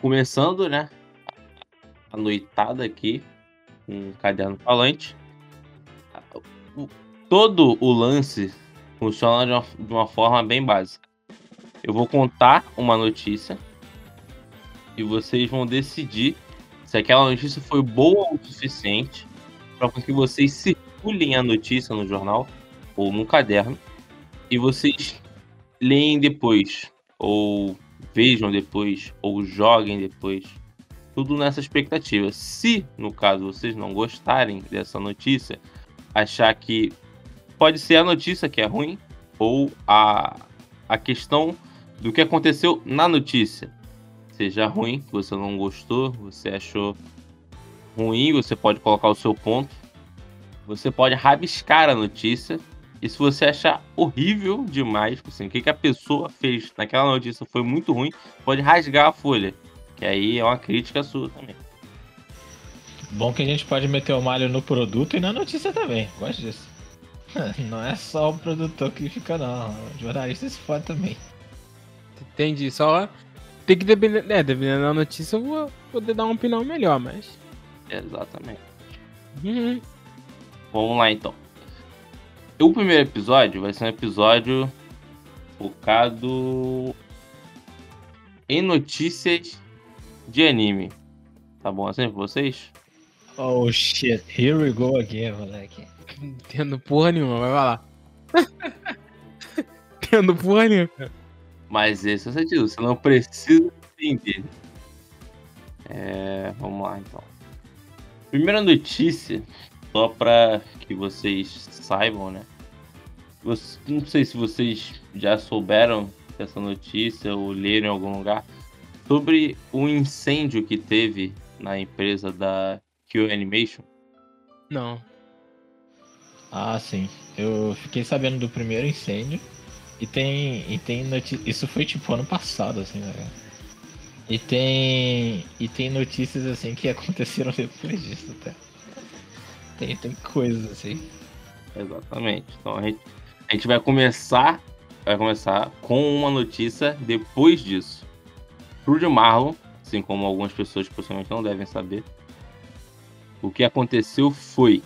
começando, né? A noitada aqui, um caderno falante. Todo o lance funciona de uma, de uma forma bem básica. Eu vou contar uma notícia e vocês vão decidir se aquela notícia foi boa o suficiente para que vocês circulem a notícia no jornal ou no caderno e vocês leem depois ou vejam depois ou joguem depois. Tudo nessa expectativa. Se, no caso, vocês não gostarem dessa notícia, achar que pode ser a notícia que é ruim ou a, a questão do que aconteceu na notícia seja ruim, você não gostou, você achou ruim, você pode colocar o seu ponto. Você pode rabiscar a notícia. E se você achar horrível demais, assim, o que, que a pessoa fez naquela notícia foi muito ruim, pode rasgar a folha. Que aí é uma crítica sua também. Bom que a gente pode meter o malho no produto e na notícia também. Gosto disso. Não é só o produtor que fica, não. O jornalista se fode também. Entendi. Só tem que depender. É, dependendo da notícia, eu vou poder dar uma opinião melhor, mas. Exatamente. Uhum. Vamos lá então. O primeiro episódio vai ser um episódio focado em notícias de anime. Tá bom assim pra vocês? Oh shit, here we go again, moleque. Entendo porra nenhuma, vai lá. Entendo porra nenhuma. Mas esse é o sentido, você não precisa entender. É, vamos lá então. Primeira notícia, só para que vocês saibam, né? não sei se vocês já souberam dessa notícia ou leram em algum lugar sobre o incêndio que teve na empresa da Q Animation. Não. Ah, sim. Eu fiquei sabendo do primeiro incêndio. E tem. E tem Isso foi tipo ano passado, assim, né? E tem. E tem notícias assim que aconteceram depois disso até. Tem, tem coisas assim. Exatamente. Então a gente, a gente vai começar. Vai começar com uma notícia depois disso. Rudy Marlon, assim como algumas pessoas possivelmente não devem saber, o que aconteceu foi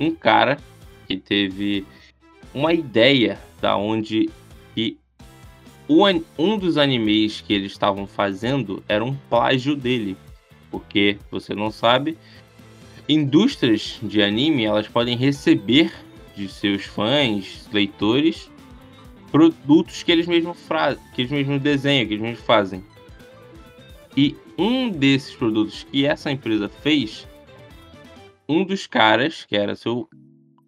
um cara que teve uma ideia da onde que um dos animes que eles estavam fazendo era um plágio dele. Porque, você não sabe, indústrias de anime elas podem receber de seus fãs, leitores, produtos que eles mesmos, que eles mesmos desenham, que eles mesmos fazem. E um desses produtos que essa empresa fez, um dos caras, que era seu,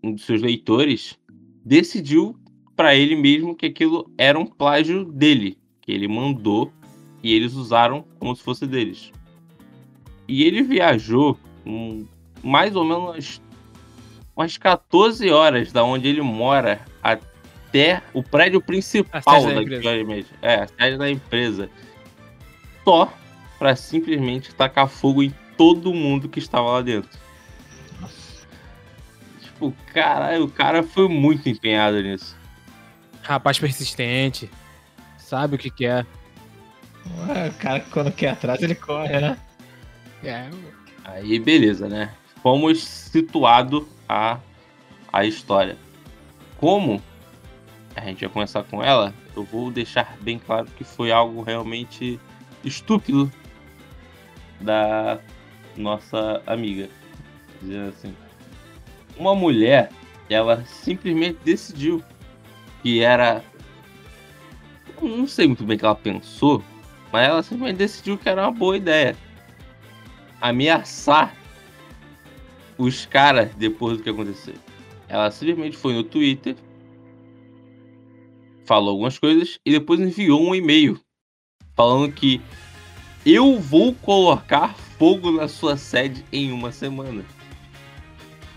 um dos seus leitores, decidiu para ele mesmo que aquilo era um plágio dele, que ele mandou e eles usaram como se fosse deles. E ele viajou um, mais ou menos umas 14 horas da onde ele mora até o prédio principal da, empresa. É, a sede da empresa. Só para simplesmente tacar fogo em todo mundo que estava lá dentro. Tipo, caralho, o cara foi muito empenhado nisso. Rapaz persistente. Sabe o que quer. É, o cara quando quer atrás ele corre, né? É. Aí beleza, né? Fomos situado a, a história. Como a gente vai começar com ela, eu vou deixar bem claro que foi algo realmente estúpido da nossa amiga. Dizendo assim. Uma mulher, ela simplesmente decidiu que era. Não sei muito bem o que ela pensou, mas ela simplesmente decidiu que era uma boa ideia. Ameaçar os caras depois do que aconteceu. Ela simplesmente foi no Twitter, falou algumas coisas e depois enviou um e-mail falando que eu vou colocar fogo na sua sede em uma semana.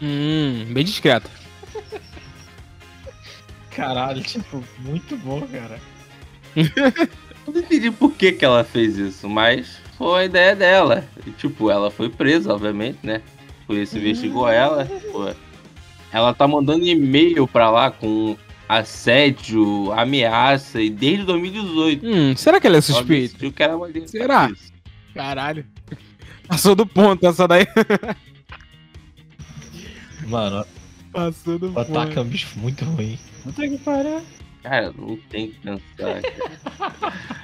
Hum, bem discreto. Caralho, tipo, muito bom, cara. não entendi por que, que ela fez isso, mas foi a ideia dela. E, tipo, ela foi presa, obviamente, né? Por isso investigou ela. Pô. Ela tá mandando e-mail pra lá com assédio, ameaça, e desde 2018. Hum, será que ela é suspeita? Ela que era será? Caralho. Passou do ponto essa daí. Mano, Passou do o ataque é ponto. um bicho muito ruim. Puta que pariu. Cara, não tem que pensar. cara.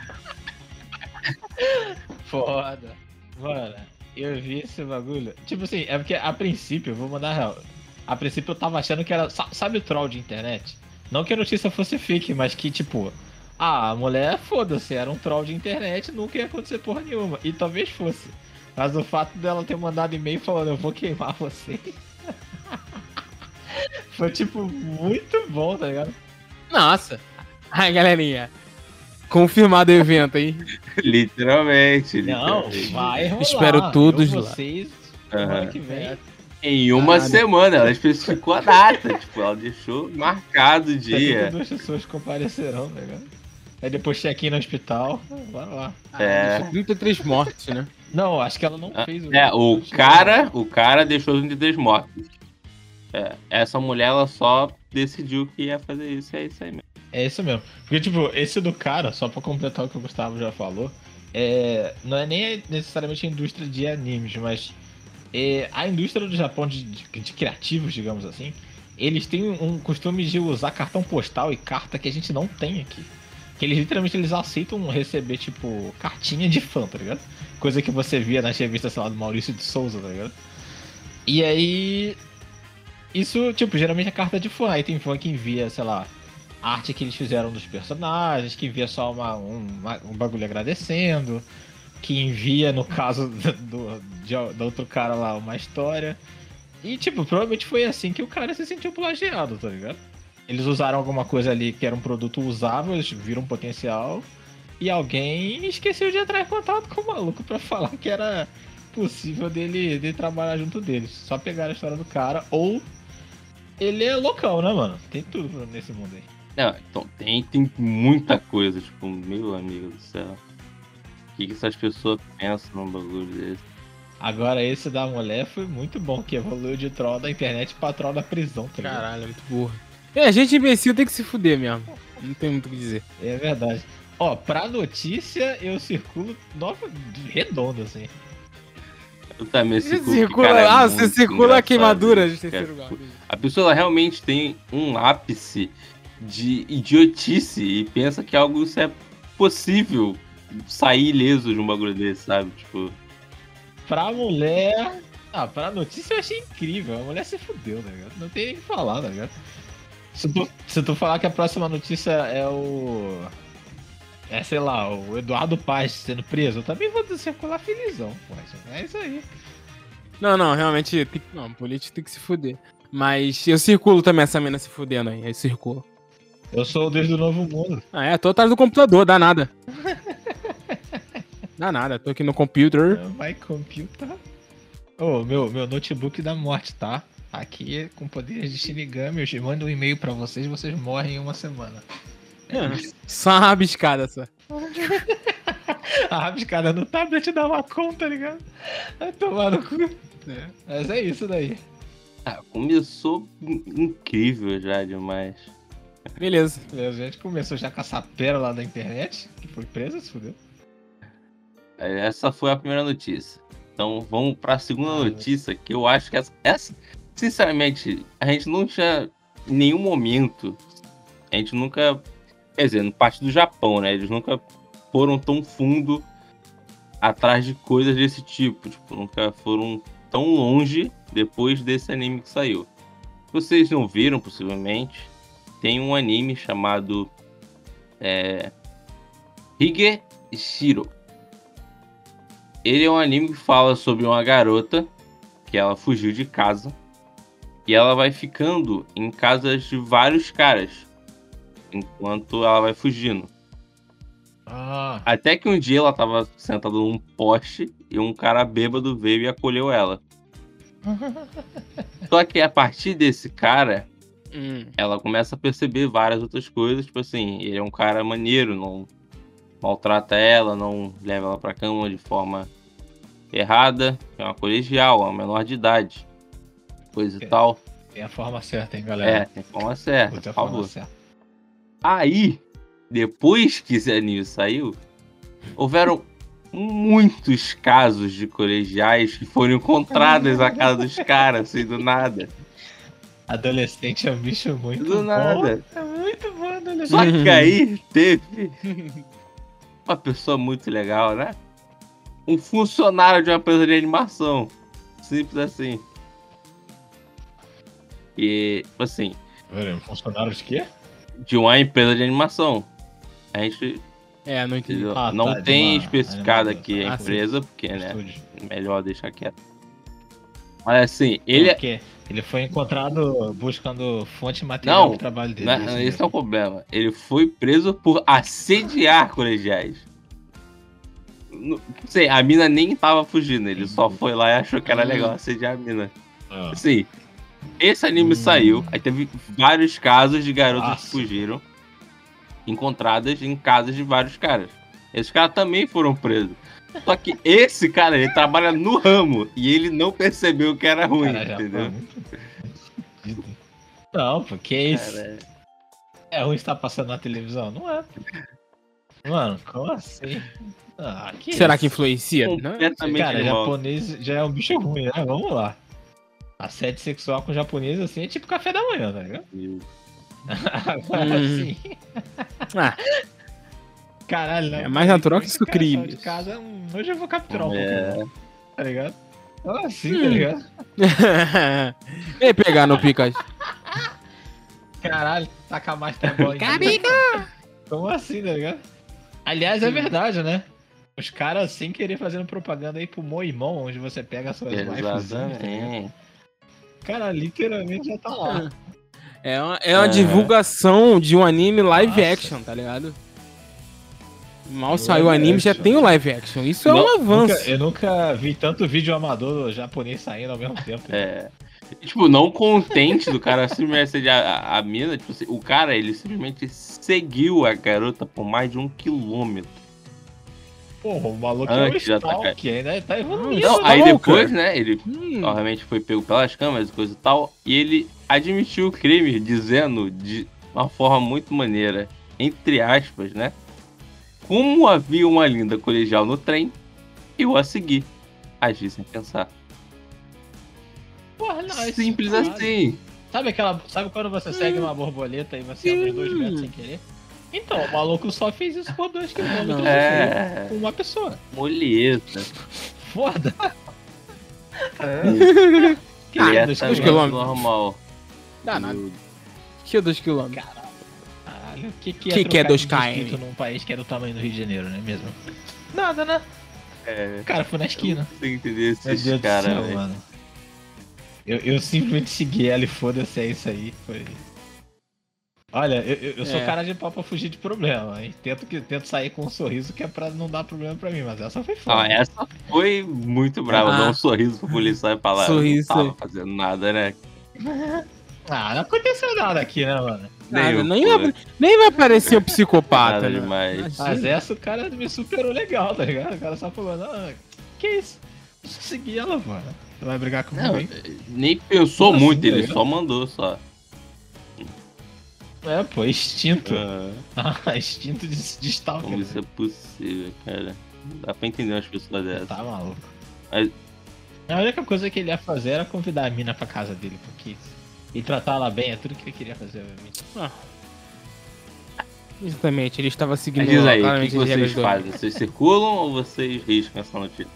Foda. Mano, eu vi esse bagulho. Tipo assim, é porque a princípio, vou mandar real. A princípio eu tava achando que era. sa- Sabe o troll de internet? Não que a notícia fosse fake, mas que tipo. Ah, a mulher, foda-se, era um troll de internet, nunca ia acontecer porra nenhuma. E talvez fosse. Mas o fato dela ter mandado e-mail falando, eu vou queimar você. Foi tipo muito bom, tá ligado? Nossa. Ai, galerinha. Confirmado o evento, hein? literalmente. Não, literalmente. vai rolar. Espero todos eu, lá. vocês, semana que vem. Em uma Caralho. semana, ela especificou a data. tipo, ela deixou marcado o dia. 72 pessoas comparecerão, tá ligado? Aí depois check-in no hospital, bora lá. É. Deixa 33 mortes, né? Não, acho que ela não Ah, fez É, o cara, o cara deixou os 23 mortos. É, essa mulher, ela só decidiu que ia fazer isso, é isso aí mesmo. É isso mesmo. Porque, tipo, esse do cara, só pra completar o que o Gustavo já falou, é, não é nem necessariamente a indústria de animes, mas é, a indústria do Japão de, de- de criativos, digamos assim, eles têm um costume de usar cartão postal e carta que a gente não tem aqui. Que eles literalmente eles aceitam receber, tipo, cartinha de fã, tá ligado? Coisa que você via nas revistas, sei lá, do Maurício de Souza, tá ligado? E aí. Isso, tipo, geralmente é carta de fã. Aí tem fã que envia, sei lá, arte que eles fizeram dos personagens, que envia só uma, um, uma- um bagulho agradecendo, que envia, no caso do, de, do outro cara lá, uma história. E, tipo, provavelmente foi assim que o cara se sentiu plagiado, tá ligado? Eles usaram alguma coisa ali que era um produto usável, eles viram um potencial, e alguém esqueceu de entrar em contato com o maluco pra falar que era possível dele, dele trabalhar junto deles. Só pegaram a história do cara, ou ele é loucão, né, mano? Tem tudo nesse mundo aí. Não, então tem, tem muita coisa, tipo, meu amigo do céu. O que, que essas pessoas pensam num bagulho desse? Agora esse da mulher foi muito bom, que evoluiu de troll da internet pra troll da prisão, tá ligado? Caralho, é muito burro. É, gente imbecil tem que se fuder mesmo. Não tem muito o que dizer. É verdade. Ó, pra notícia eu circulo nova, redondo, assim. Eu também Você circulo, circula, cara, é ah, você circula a queimadura de terceiro grau. A pessoa realmente tem um ápice de idiotice e pensa que algo isso é possível sair ileso de um bagulho desse, sabe? Tipo, Pra mulher. Ah, pra notícia eu achei incrível. A mulher se fudeu, tá ligado? Não tem nem o que falar, tá ligado? Se tu, se tu falar que a próxima notícia é o. É, sei lá, o Eduardo Paz sendo preso, eu também vou circular felizão, pô. É isso aí. Não, não, realmente. Tem... Não, político tem que se fuder. Mas eu circulo também essa mina se fudendo aí. Aí circulo. Eu sou o Deus do Novo Mundo. Ah, é, tô atrás do computador, dá nada. dá nada, tô aqui no computer. Vai computer. Ô, meu, meu notebook da morte, tá? Aqui com poderes de Shinigami, eu mando um e-mail pra vocês, vocês morrem em uma semana. É, só uma rabiscada só. A rabiscada no tablet dá uma conta, tá ligado? Vai tomar no cu. É, Mas é isso daí. ah, começou in- incrível já demais. Beleza. A gente começou já com essa pérola da internet, que foi presa, se fudeu. Essa foi a primeira notícia. Então vamos para a segunda Ah, notícia, que eu acho que essa, essa, sinceramente, a gente não tinha em nenhum momento, a gente nunca, quer dizer, no parte do Japão, né? Eles nunca foram tão fundo atrás de coisas desse tipo, tipo, nunca foram tão longe depois desse anime que saiu. Vocês não viram, possivelmente, tem um anime chamado é, Hige Shiro. Ele é um anime que fala sobre uma garota que ela fugiu de casa e ela vai ficando em casas de vários caras enquanto ela vai fugindo. Ah, Até que um dia ela tava sentada num poste e um cara bêbado veio e acolheu ela. Só que a partir desse cara, Hum. ela começa a perceber várias outras coisas, tipo assim, ele é um cara maneiro, não maltrata ela, não leva ela pra cama de forma errada, é uma colegial, é uma menor de idade, coisa e É. tal. tem a forma certa, hein, É, galera? tem forma certa, Outra por forma favor. certa. Aí, depois que anime saiu, houveram muitos casos de colegiais que foram encontrados na casa dos caras, assim, do nada. Adolescente é um bicho muito Do bom. nada. É muito bom, adolescente. Só que aí teve uma pessoa muito legal, né? Um funcionário de uma empresa de animação. Simples assim. E, assim, Pera, funcionário de quê? de uma empresa de animação. A gente É, não entendi. entendeu? Ah, não tá, tem uma especificado aqui a Ah, sim. empresa, porque, né? Estúdio. Melhor deixar quieto. Mas assim, ele é. Por quê? Ele foi encontrado buscando fonte material Não, do trabalho dele. Não, isso esse é o problema. Ele foi preso por assediar colegiais. Não sei, a mina nem tava fugindo, ele só foi lá e achou que era Hum. legal assediar a mina. Ah. Assim, esse anime Hum. saiu, aí teve vários casos de garotas Nossa. que fugiram, encontradas em casas de vários caras. Esses caras também foram presos. Só que esse cara, ele trabalha no ramo e ele não percebeu que era ruim, Cara, entendeu? muito. Não, porque isso Cara, é ruim estar passando na televisão. Não é. Mano, como assim? Ah, que Será isso? que influencia? Não? completamente Cara, japonês já é um bicho ruim, né? Vamos lá. Assédio sexual com japonês assim é tipo café da manhã, tá ligado? Agora Hum. assim. Ah, Caralho, né? É mais natural que isso de casa, hum, hoje eu vou capturar um É. Pokémon, tá ligado? Ah, assim, Hum. tá ligado? Vem pegar no Pikachu. Caralho, taca mais tá bola em Carica! Como assim, tá ligado? Aliás, é verdade, né? Os caras sem querer fazendo propaganda aí pro Moimon, onde você pega as suas waifus, tá cara literalmente já tá lá. É uma, é uma É. divulgação de um anime live Nossa. action, tá ligado? Mal saiu o anime, já action. tem o live action. Isso é Não, um avanço. Nunca- eu nunca vi tanto vídeo amador japonês saindo ao mesmo tempo. É. Tipo, não contente do cara simplesmente a, a mina, tipo assim, o cara, ele simplesmente seguiu a garota por mais de um quilômetro. Porra, o maluco é um Antes de atacar. stalk, ainda tá evoluindo. Isso, Não, aí depois, né, ele Hum, obviamente foi pego pelas câmeras e coisa e tal, e ele admitiu o crime, dizendo de uma forma muito maneira, entre aspas, né? Como havia uma linda colegial no trem, eu a segui. Agi sem pensar. Porra, não, Simples caralho. assim. Sabe aquela. Sabe quando você segue uma borboleta e você anda uns dois metros sem querer? Então, o maluco só fez isso por dois quilômetros É. com uma pessoa. Molheta. Foda. Que Ah, lindo, dois quilômetros. normal. dá nada. Que é 2 km. Caralho, o que, que, Que é que é trocar 2 de km? distrito num país que é do tamanho do Rio de Janeiro, não é mesmo? Nada, né? É, O cara foi na esquina. não sei entender Meu esses Deus do caras, céu, mano. Eu, eu simplesmente segui ela e foda-se, é isso aí. Foi. Olha, eu, eu, eu sou É. cara de pau pra fugir de problema, hein? Tento, que, tento sair com um sorriso que é pra não dar problema pra mim, mas essa foi foda. Ah, essa foi muito brava. Ah. Dá um sorriso pro policial e falar. Sorriso. Não tava fazendo nada, né? Ah, não aconteceu nada aqui, né, mano? Nada, Nem nem, eu, vai, nem vai parecer o psicopata, Nada né? demais. Mas essa o cara me superou legal, tá ligado? O cara só falou, não, que isso? Eu só segui ela, mano. Você vai brigar comigo, Não, hein? nem pensou Como assim, muito, tá ele ligado? só mandou só. É, pô, instinto. Ah, Ah, instinto de, de stalker. como isso é possível, cara? Não dá pra entender umas pessoas dessas. Tá maluco. Mas- A única coisa que ele ia fazer era convidar a mina pra casa dele, porque. E tratar ela bem, é tudo que ele queria fazer, obviamente. Exatamente, ele estava seguindo Mas diz aí, o que, que vocês fazem? Vocês circulam ou vocês riscam essa notícia?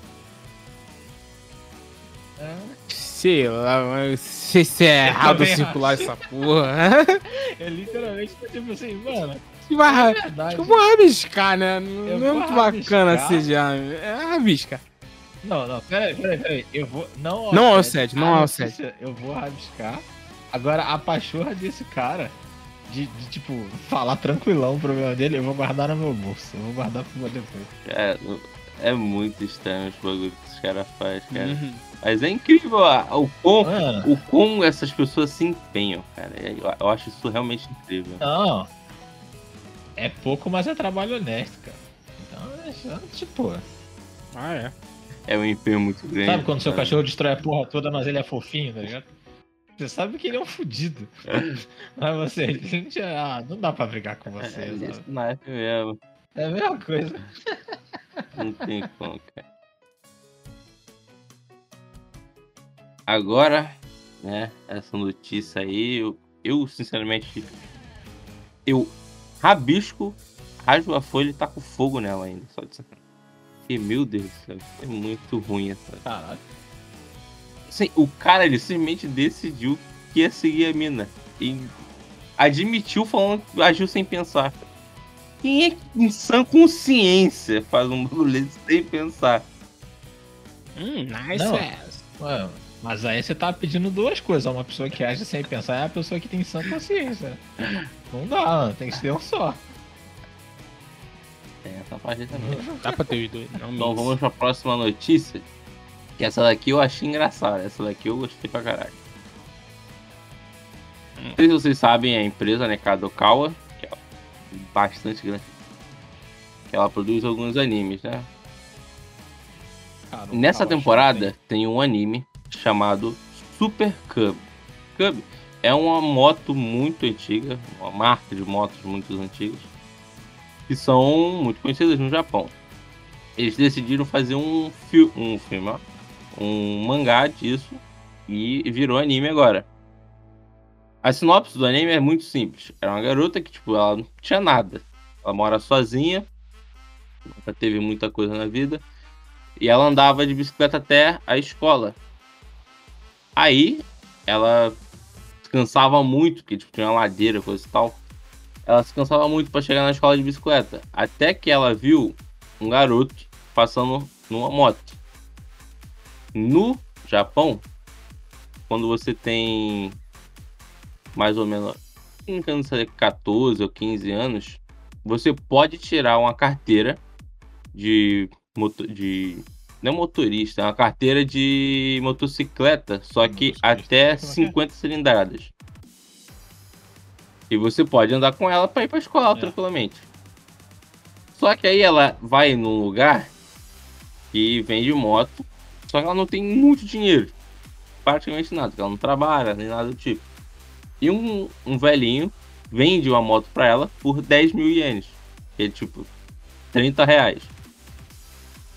Sei lá, mas se se é errado circular acho. essa porra. É literalmente tipo assim, mano. Que vai, É verdade. Tipo, vou rabiscar, né? Não Eu não é muito bacana rabiscar. assediar. É rabisca. Não, não, peraí, peraí, peraí. Eu vou. Não, Não ao assédio, A não ao notícia Eu vou rabiscar. Agora, a pachorra desse cara, de, de, tipo, falar tranquilão o problema dele, eu vou guardar no meu bolso. Eu vou guardar pra depois. Cara, é muito estranho os bagulhos que esses caras fazem, cara. Uhum. Mas é incrível a- o quão, Mano, o quão essas pessoas se empenham, cara. Eu, eu acho isso realmente incrível. não. É pouco, mas é trabalho honesto, cara. Então, é só, tipo. Ah, é. É um empenho muito grande. Sabe quando seu cara. cachorro destrói a porra toda, mas ele é fofinho, tá ligado? Você sabe que ele é um fudido. mas você, gente, ah, não dá pra brigar com você, É, sabe? é mesmo. É a mesma coisa. Não tem como, cara. Agora, né, essa notícia aí, eu, eu sinceramente, eu rabisco, rasgo a folha e taco fogo nela ainda, só de sacanagem. E, meu Deus do céu, é muito ruim essa. Caralho. Assim, o cara, ele simplesmente decidiu que ia seguir a mina. E admitiu falando que agiu sem pensar. Quem é que em sã consciência faz um bagulho sem pensar? Hum, nice Não. ass. Ué, mas aí você tá pedindo duas coisas. Uma pessoa que age sem pensar é a pessoa que tem sã consciência. Não dá, mano. tem que ser um só. Tem essa parte também. Dá pra ter os dois. Não, Então vamos pra próxima notícia. Que essa daqui eu achei engraçada. Essa daqui eu gostei pra caralho. Não sei se vocês sabem, a empresa, né, Kadokawa, que é bastante grande. Que ela produz alguns animes, né? Nessa temporada tem um anime chamado Super Cub. Cub é uma moto muito antiga, uma marca de motos muito antigas, que são muito conhecidas no Japão. Eles decidiram fazer um, fi um filme, ó, um mangá disso e virou anime agora. A sinopse do anime é muito simples. É uma garota que, tipo, ela não tinha nada. Ela mora sozinha, nunca teve muita coisa na vida. E ela andava de bicicleta até a escola. Aí, ela se cansava muito, porque tipo, tinha uma ladeira, coisa e tal. Ela se cansava muito para chegar na escola de bicicleta. Até que ela viu um garoto passando numa moto. No Japão, quando você tem mais ou menos, não saber, 14 ou 15 anos, você pode tirar uma carteira de moto, de não é motorista, é uma carteira de motocicleta, só que até Como é que é? 50 cilindradas. E você pode andar com ela para ir para escola É. tranquilamente. Só que aí ela vai num lugar que vende moto, só que ela não tem muito dinheiro. Praticamente nada, porque ela não trabalha, nem nada do tipo. E um, um velhinho vende uma moto pra ela por 10 mil ienes. Que é tipo 30 reais.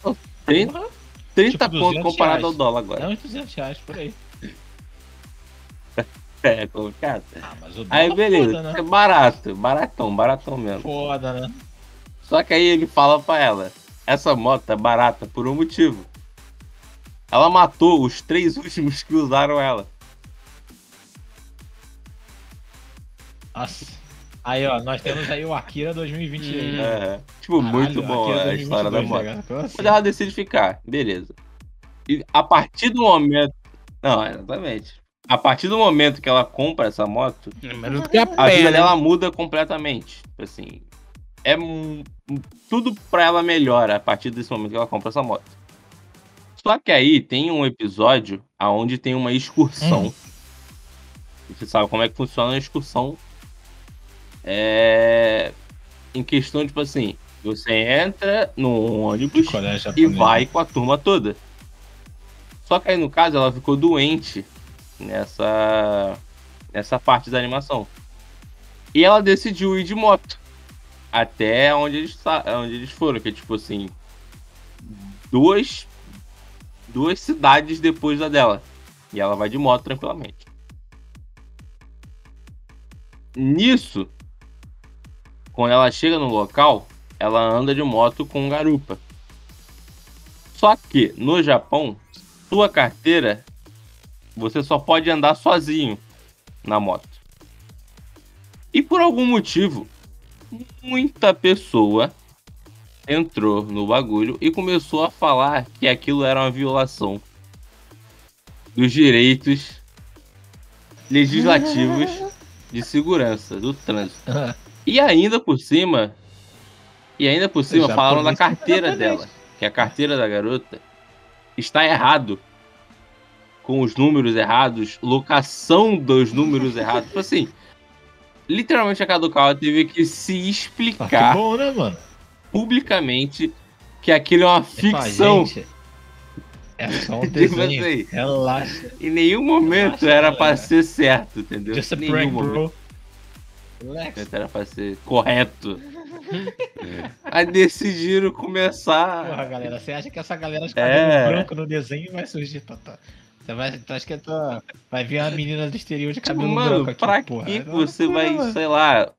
Pô, 30, Porra, 30 Tipo, pontos 200 comparado reais. ao dólar É agora. uns 200 reais por aí. É complicado. Ah, mas o Aí beleza, Foda, é né? barato, baratão, baratão mesmo. Foda, né? Só que aí ele fala pra ela: essa moto é barata por um motivo. Ela matou os três últimos que usaram ela. Nossa. Aí, ó, nós temos aí o Akira 2023. Hum. né? É, tipo, muito Caralho, bom Akira a história da 2022, moto. né, assim? Mas ela decide ficar, beleza. E a partir do momento. Não, exatamente. A partir do momento que ela compra essa moto, É melhor do que a a vida dela muda completamente. Assim, é tudo pra ela melhora a partir desse momento que ela compra essa moto. Só que aí tem um episódio aonde tem uma excursão. Hum. Você sabe como é que funciona a excursão? É em questão tipo assim, você entra num ônibus e vai com a turma toda. Só que aí no caso ela ficou doente nessa nessa parte da animação. E ela decidiu ir de moto até onde eles onde eles foram, que é tipo assim, duas duas cidades depois da dela. E ela vai de moto tranquilamente. Nisso, quando ela chega no local, ela anda de moto com garupa. Só que no Japão, sua carteira você só pode andar sozinho na moto. E por algum motivo, muita pessoa entrou no bagulho e começou a falar que aquilo era uma violação dos direitos legislativos de segurança do trânsito. E ainda por cima, e ainda por cima falaram da carteira dela, que a carteira da garota está errado. Com os números errados, locação dos números errados. Tipo assim, literalmente a Kadokawa teve que se Ah, que explicar bom, né, mano? Publicamente que aquilo é uma Fala, ficção. gente, É só um Tipo desenho. assim, Relaxa. Em nenhum momento Relaxa, era pra galera. ser certo, entendeu? Just a Nenhum prank, momento. bro. Lex. Era pra ser correto. Aí decidiram Porra, começar. galera, você acha que essa galera de É. cabelo branco no desenho vai surgir, Tata? Você vai, tu acha que tu vai vir uma menina do exterior de Tipo, cabelo mano, branco aqui, pra porra? que você não, vai, mano. sei lá,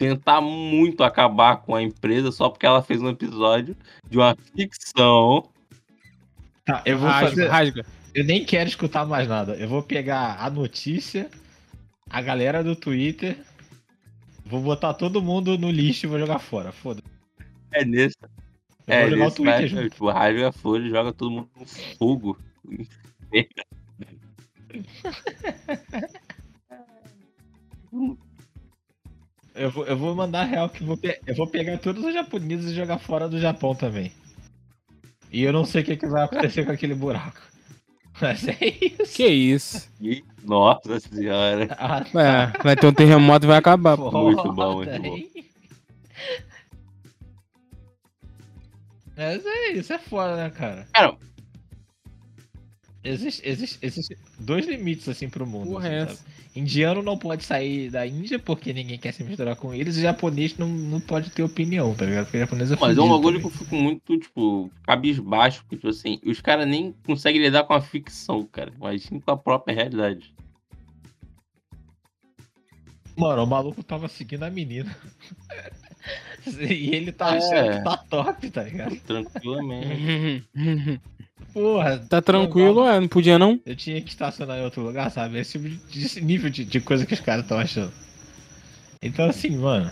tentar muito acabar com a empresa só porque ela fez um episódio de uma ficção? Tá, eu vou rasga, fazer. rasga. Eu nem quero escutar mais nada. Eu vou pegar a notícia, a galera do Twitter, vou botar todo mundo no lixo e vou jogar fora. Foda. É nesse. Eu é vou jogar o. Twitter Mas, junto. tipo, rasga folha e joga todo mundo no fogo. Eu vou, eu vou mandar real que eu vou, pe- eu vou pegar todos os japoneses e jogar fora do Japão também. E eu não sei o que, que vai acontecer com aquele buraco. Mas é isso. Que isso. E, nossa senhora. Ah, É, vai ter um terremoto e vai acabar. pô. Muito bom, muito foda, bom. Mas é isso, é foda, né, cara? Cara, Existe, existe, existe dois limites assim pro mundo. Porra, assim, é sabe? Indiano não pode sair da Índia porque ninguém quer se misturar com eles, e japonês não, não pode ter opinião, tá ligado? Porque japonês é Mas é um bagulho que eu fico muito, tipo, cabisbaixo, porque, tipo assim, os caras nem conseguem lidar com a ficção, cara. Imagina com a própria realidade. Mano, o maluco tava seguindo a menina. e ele tá É. achando que tá top, tá ligado? Tranquilamente. Porra, tá tranquilo, é, não podia não? Eu tinha que estacionar em outro lugar, sabe? Esse tipo esse nível de, de coisa que os caras estão achando. Então, assim, mano.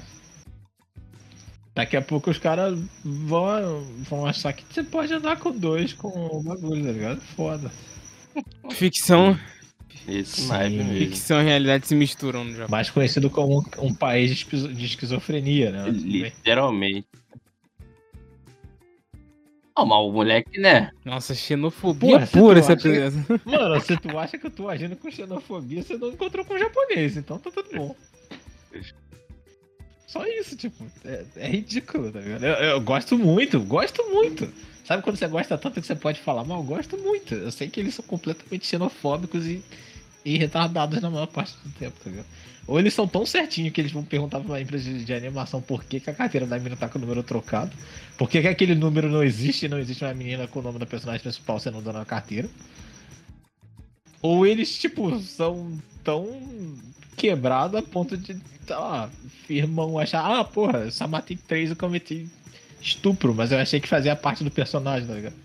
Daqui a pouco os caras vão, vão achar que você pode andar com dois com o bagulho, tá ligado? Foda. Ficção, Esse Sim. naipe mesmo. ficção e realidade se misturam no Japão. Mais conhecido como um, um país de, esquizo- de esquizofrenia, né? Literalmente. Não, mas o moleque, né? Nossa, xenofobia você pura essa acha- presença. Mano, se tu acha que eu tô agindo com xenofobia, você não encontrou com japonês, então tá tudo bom. Só isso, tipo, é, é ridículo, tá ligado? Eu, eu gosto muito, gosto muito. Sabe quando você gosta tanto que você pode falar mal? Eu gosto muito. Eu sei que eles são completamente xenofóbicos e, e retardados na maior parte do tempo, tá ligado? Ou eles são tão certinhos que eles vão perguntar pra uma empresa de, de animação por que, que a carteira da menina tá com o número trocado, por que, que aquele número não existe e não existe uma menina com o nome da personagem principal sendo dona na carteira. Ou eles, tipo, são tão quebrados a ponto de, sei lá, irmão achar, ah, porra, eu só matei três e cometi estupro, mas eu achei que fazia parte do personagem, tá ligado?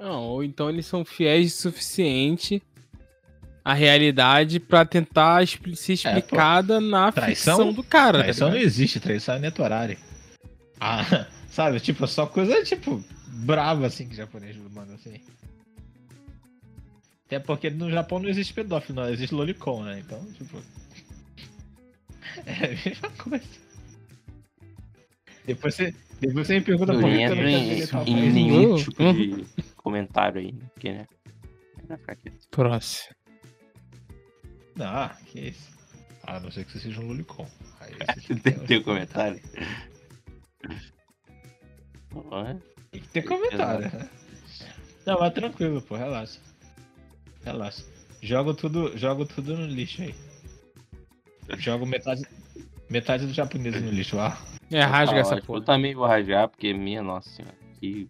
Não, ou então eles são fiéis o suficiente à realidade pra tentar expli- ser explicada na Traição? ficção do cara. tá Traição não ligado? existe, traição é netorari. Ah, sabe, tipo, só coisa, tipo, brava, assim, que japonês manda, assim. Até porque no Japão não existe pedófilo, não, existe lolicon, né? Então, tipo... É a mesma coisa. Depois você, depois você me pergunta Não por que entra eu não em, quero o em nenhum Uhum. tipo de comentário aí, porque, né? Quieto. Próximo. Não, que isso. A não ser que você seja um lolicon. Aí você Tem que ter comentário. Ó, Tem que ter comentário. né? Não, mas tranquilo, pô, relaxa. Relaxa. Jogo tudo, jogo tudo no lixo aí. Jogo metade, metade do japonês no lixo, ah. É, rasga tá essa porra. Eu também vou rasgar, porque, minha nossa senhora, que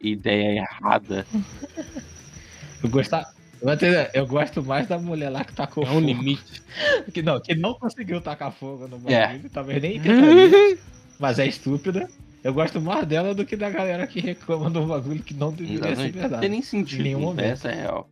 ideia errada. Eu gostar, eu, ter- eu gosto mais da mulher lá que tacou É um fogo. limite. Que não, que não conseguiu tacar fogo no bagulho, É. talvez nem tentaria, mas é estúpida. Eu gosto mais dela do que da galera que reclama do bagulho que não deveria ser Não tem verdade. nem sentido. Em nenhum momento. Essa é real.